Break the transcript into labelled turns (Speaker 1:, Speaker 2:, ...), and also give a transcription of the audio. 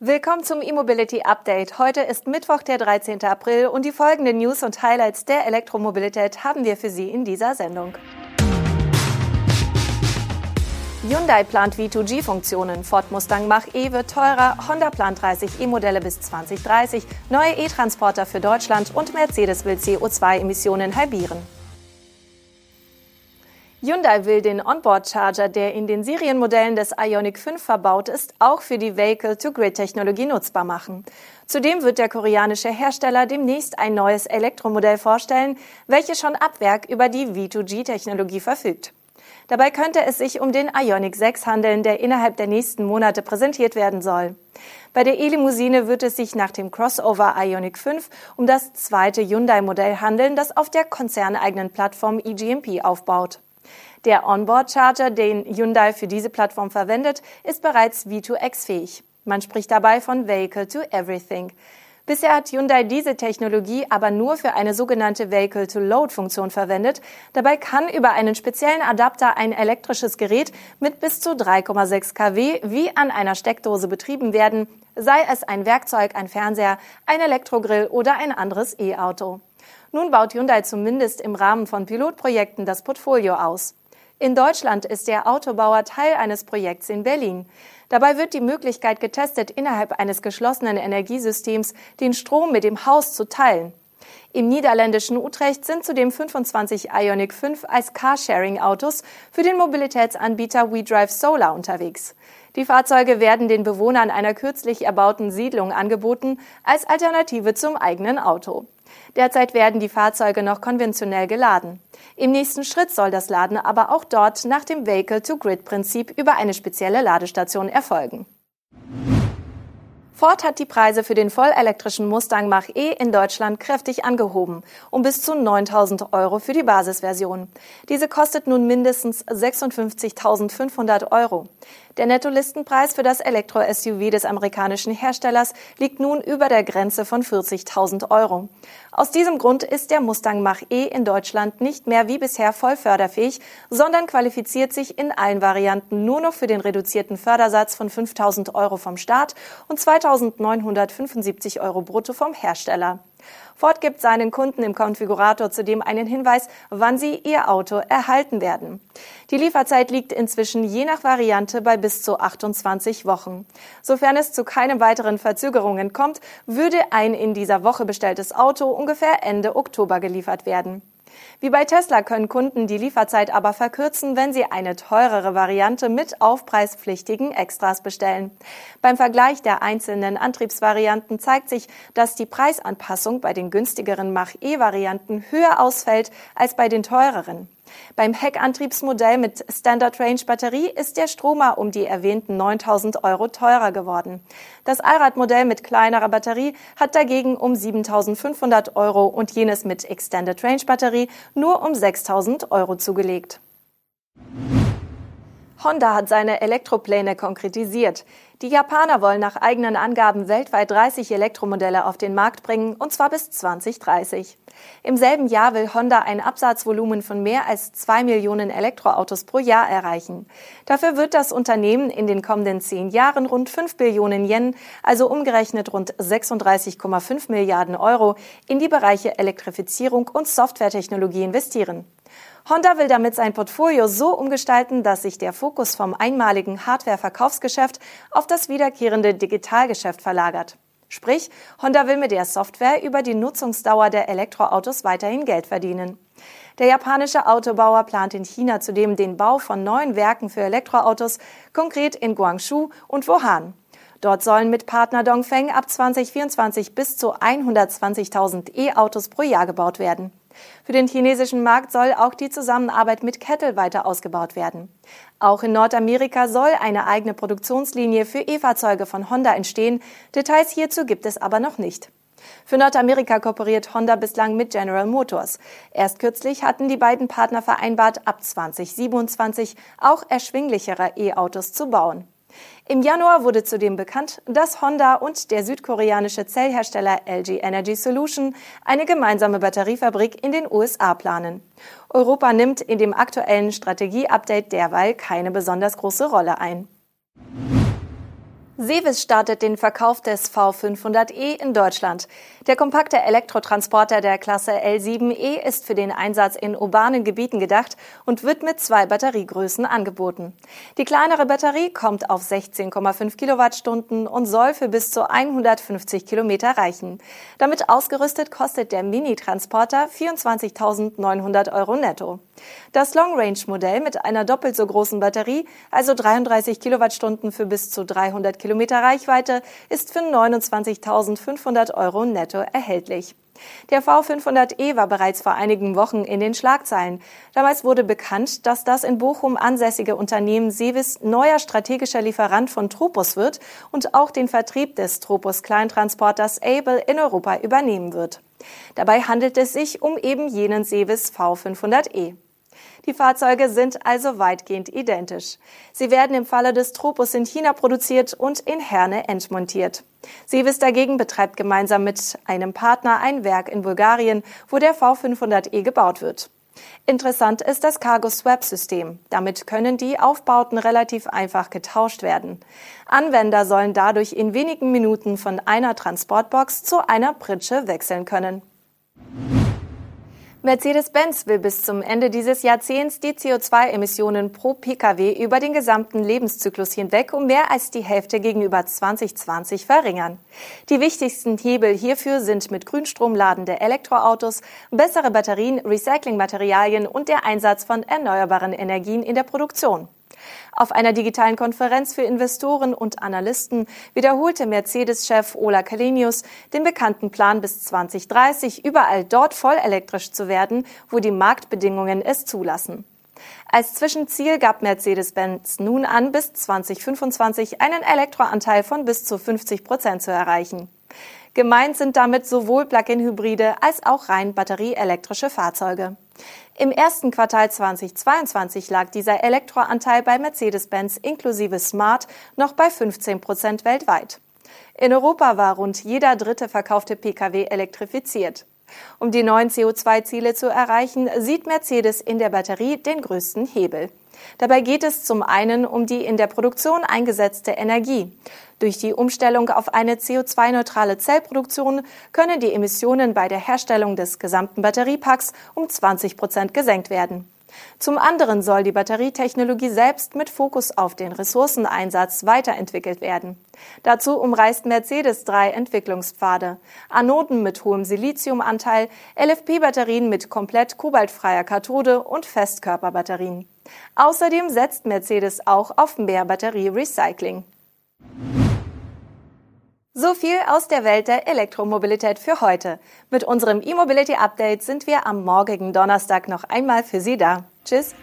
Speaker 1: Willkommen zum E-Mobility Update. Heute ist Mittwoch, der 13. April und die folgenden News und Highlights der Elektromobilität haben wir für Sie in dieser Sendung. Hyundai plant V2G-Funktionen, Ford Mustang Mach-E wird teurer, Honda plant 30 E-Modelle bis 2030, neue E-Transporter für Deutschland und Mercedes will CO2-Emissionen halbieren. Hyundai will den Onboard-Charger, der in den Serienmodellen des Ioniq 5 verbaut ist, auch für die Vehicle-to-Grid-Technologie nutzbar machen. Zudem wird der koreanische Hersteller demnächst ein neues Elektromodell vorstellen, welches schon ab Werk über die V2G-Technologie verfügt. Dabei könnte es sich um den Ioniq 6 handeln, der innerhalb der nächsten Monate präsentiert werden soll. Bei der E-Limousine wird es sich nach dem Crossover Ioniq 5 um das zweite Hyundai-Modell handeln, das auf der konzerneigenen Plattform eGMP aufbaut. Der Onboard-Charger, den Hyundai für diese Plattform verwendet, ist bereits V2X-fähig. Man spricht dabei von Vehicle to Everything. Bisher hat Hyundai diese Technologie aber nur für eine sogenannte Vehicle-to-Load-Funktion verwendet. Dabei kann über einen speziellen Adapter ein elektrisches Gerät mit bis zu 3,6 kW wie an einer Steckdose betrieben werden, sei es ein Werkzeug, ein Fernseher, ein Elektrogrill oder ein anderes E-Auto. Nun baut Hyundai zumindest im Rahmen von Pilotprojekten das Portfolio aus. In Deutschland ist der Autobauer Teil eines Projekts in Berlin. Dabei wird die Möglichkeit getestet, innerhalb eines geschlossenen Energiesystems den Strom mit dem Haus zu teilen. Im niederländischen Utrecht sind zudem 25 Ionic 5 als Carsharing-Autos für den Mobilitätsanbieter WeDrive Solar unterwegs. Die Fahrzeuge werden den Bewohnern einer kürzlich erbauten Siedlung angeboten als Alternative zum eigenen Auto. Derzeit werden die Fahrzeuge noch konventionell geladen. Im nächsten Schritt soll das Laden aber auch dort nach dem Vehicle-to-Grid-Prinzip über eine spezielle Ladestation erfolgen. Ford hat die Preise für den vollelektrischen Mustang Mach-E in Deutschland kräftig angehoben, um bis zu 9.000 Euro für die Basisversion. Diese kostet nun mindestens 56.500 Euro. Der Nettolistenpreis für das Elektro-SUV des amerikanischen Herstellers liegt nun über der Grenze von 40.000 Euro. Aus diesem Grund ist der Mustang Mach-E in Deutschland nicht mehr wie bisher voll förderfähig, sondern qualifiziert sich in allen Varianten nur noch für den reduzierten Fördersatz von 5.000 Euro vom Staat und 2.975 Euro brutto vom Hersteller. Ford gibt seinen Kunden im Konfigurator zudem einen Hinweis, wann sie ihr Auto erhalten werden. Die Lieferzeit liegt inzwischen je nach Variante bei bis zu 28 Wochen. Sofern es zu keinen weiteren Verzögerungen kommt, würde ein in dieser Woche bestelltes Auto ungefähr Ende Oktober geliefert werden. Wie bei Tesla können Kunden die Lieferzeit aber verkürzen, wenn sie eine teurere Variante mit aufpreispflichtigen Extras bestellen. Beim Vergleich der einzelnen Antriebsvarianten zeigt sich, dass die Preisanpassung bei den günstigeren Mach-E-Varianten höher ausfällt als bei den teureren. Beim Heckantriebsmodell mit Standard Range Batterie ist der Stromer um die erwähnten 9000 Euro teurer geworden. Das Allradmodell mit kleinerer Batterie hat dagegen um 7500 Euro und jenes mit Extended Range Batterie nur um 6000 Euro zugelegt. Honda hat seine Elektropläne konkretisiert. Die Japaner wollen nach eigenen Angaben weltweit 30 Elektromodelle auf den Markt bringen, und zwar bis 2030. Im selben Jahr will Honda ein Absatzvolumen von mehr als zwei Millionen Elektroautos pro Jahr erreichen. Dafür wird das Unternehmen in den kommenden zehn Jahren rund 5 Billionen Yen, also umgerechnet rund 36,5 Milliarden Euro, in die Bereiche Elektrifizierung und Softwaretechnologie investieren. Honda will damit sein Portfolio so umgestalten, dass sich der Fokus vom einmaligen Hardware-Verkaufsgeschäft auf das wiederkehrende Digitalgeschäft verlagert. Sprich, Honda will mit der Software über die Nutzungsdauer der Elektroautos weiterhin Geld verdienen. Der japanische Autobauer plant in China zudem den Bau von neuen Werken für Elektroautos, konkret in Guangzhou und Wuhan. Dort sollen mit Partner Dongfeng ab 2024 bis zu 120.000 E-Autos pro Jahr gebaut werden. Für den chinesischen Markt soll auch die Zusammenarbeit mit Kettle weiter ausgebaut werden. Auch in Nordamerika soll eine eigene Produktionslinie für E-Fahrzeuge von Honda entstehen. Details hierzu gibt es aber noch nicht. Für Nordamerika kooperiert Honda bislang mit General Motors. Erst kürzlich hatten die beiden Partner vereinbart, ab 2027 auch erschwinglichere E-Autos zu bauen. Im Januar wurde zudem bekannt, dass Honda und der südkoreanische Zellhersteller LG Energy Solution eine gemeinsame Batteriefabrik in den USA planen. Europa nimmt in dem aktuellen Strategieupdate derweil keine besonders große Rolle ein. Sevis startet den Verkauf des V500e in Deutschland. Der kompakte Elektrotransporter der Klasse L7e ist für den Einsatz in urbanen Gebieten gedacht und wird mit zwei Batteriegrößen angeboten. Die kleinere Batterie kommt auf 16,5 Kilowattstunden und soll für bis zu 150 Kilometer reichen. Damit ausgerüstet kostet der Mini-Transporter 24.900 Euro netto. Das Long-Range-Modell mit einer doppelt so großen Batterie, also 33 Kilowattstunden für bis zu 300 Kilometer, Kilometer Reichweite ist für 29.500 Euro netto erhältlich. Der V500e war bereits vor einigen Wochen in den Schlagzeilen. Damals wurde bekannt, dass das in Bochum ansässige Unternehmen Sevis neuer strategischer Lieferant von Tropos wird und auch den Vertrieb des Tropos Kleintransporters Able in Europa übernehmen wird. Dabei handelt es sich um eben jenen Sevis V500e. Die Fahrzeuge sind also weitgehend identisch. Sie werden im Falle des Tropos in China produziert und in Herne entmontiert. Sevis dagegen betreibt gemeinsam mit einem Partner ein Werk in Bulgarien, wo der V500e gebaut wird. Interessant ist das Cargo Swap System. Damit können die Aufbauten relativ einfach getauscht werden. Anwender sollen dadurch in wenigen Minuten von einer Transportbox zu einer Pritsche wechseln können. Mercedes-Benz will bis zum Ende dieses Jahrzehnts die CO2-Emissionen pro Pkw über den gesamten Lebenszyklus hinweg um mehr als die Hälfte gegenüber 2020 verringern. Die wichtigsten Hebel hierfür sind mit Grünstrom ladende Elektroautos, bessere Batterien, Recyclingmaterialien und der Einsatz von erneuerbaren Energien in der Produktion. Auf einer digitalen Konferenz für Investoren und Analysten wiederholte Mercedes-Chef Ola Kalenius den bekannten Plan bis 2030 überall dort voll elektrisch zu werden, wo die Marktbedingungen es zulassen. Als Zwischenziel gab Mercedes-Benz nun an, bis 2025 einen Elektroanteil von bis zu 50 Prozent zu erreichen. Gemeint sind damit sowohl Plug-in-Hybride als auch rein batterieelektrische Fahrzeuge. Im ersten Quartal 2022 lag dieser Elektroanteil bei Mercedes-Benz inklusive Smart noch bei 15 Prozent weltweit. In Europa war rund jeder dritte verkaufte Pkw elektrifiziert. Um die neuen CO2-Ziele zu erreichen, sieht Mercedes in der Batterie den größten Hebel. Dabei geht es zum einen um die in der Produktion eingesetzte Energie. Durch die Umstellung auf eine CO2-neutrale Zellproduktion können die Emissionen bei der Herstellung des gesamten Batteriepacks um 20 Prozent gesenkt werden. Zum anderen soll die Batterietechnologie selbst mit Fokus auf den Ressourceneinsatz weiterentwickelt werden. Dazu umreißt Mercedes drei Entwicklungspfade. Anoden mit hohem Siliziumanteil, LFP-Batterien mit komplett kobaltfreier Kathode und Festkörperbatterien. Außerdem setzt Mercedes auch auf mehr Batterie-Recycling. So viel aus der Welt der Elektromobilität für heute. Mit unserem E-Mobility Update sind wir am morgigen Donnerstag noch einmal für Sie da. Tschüss.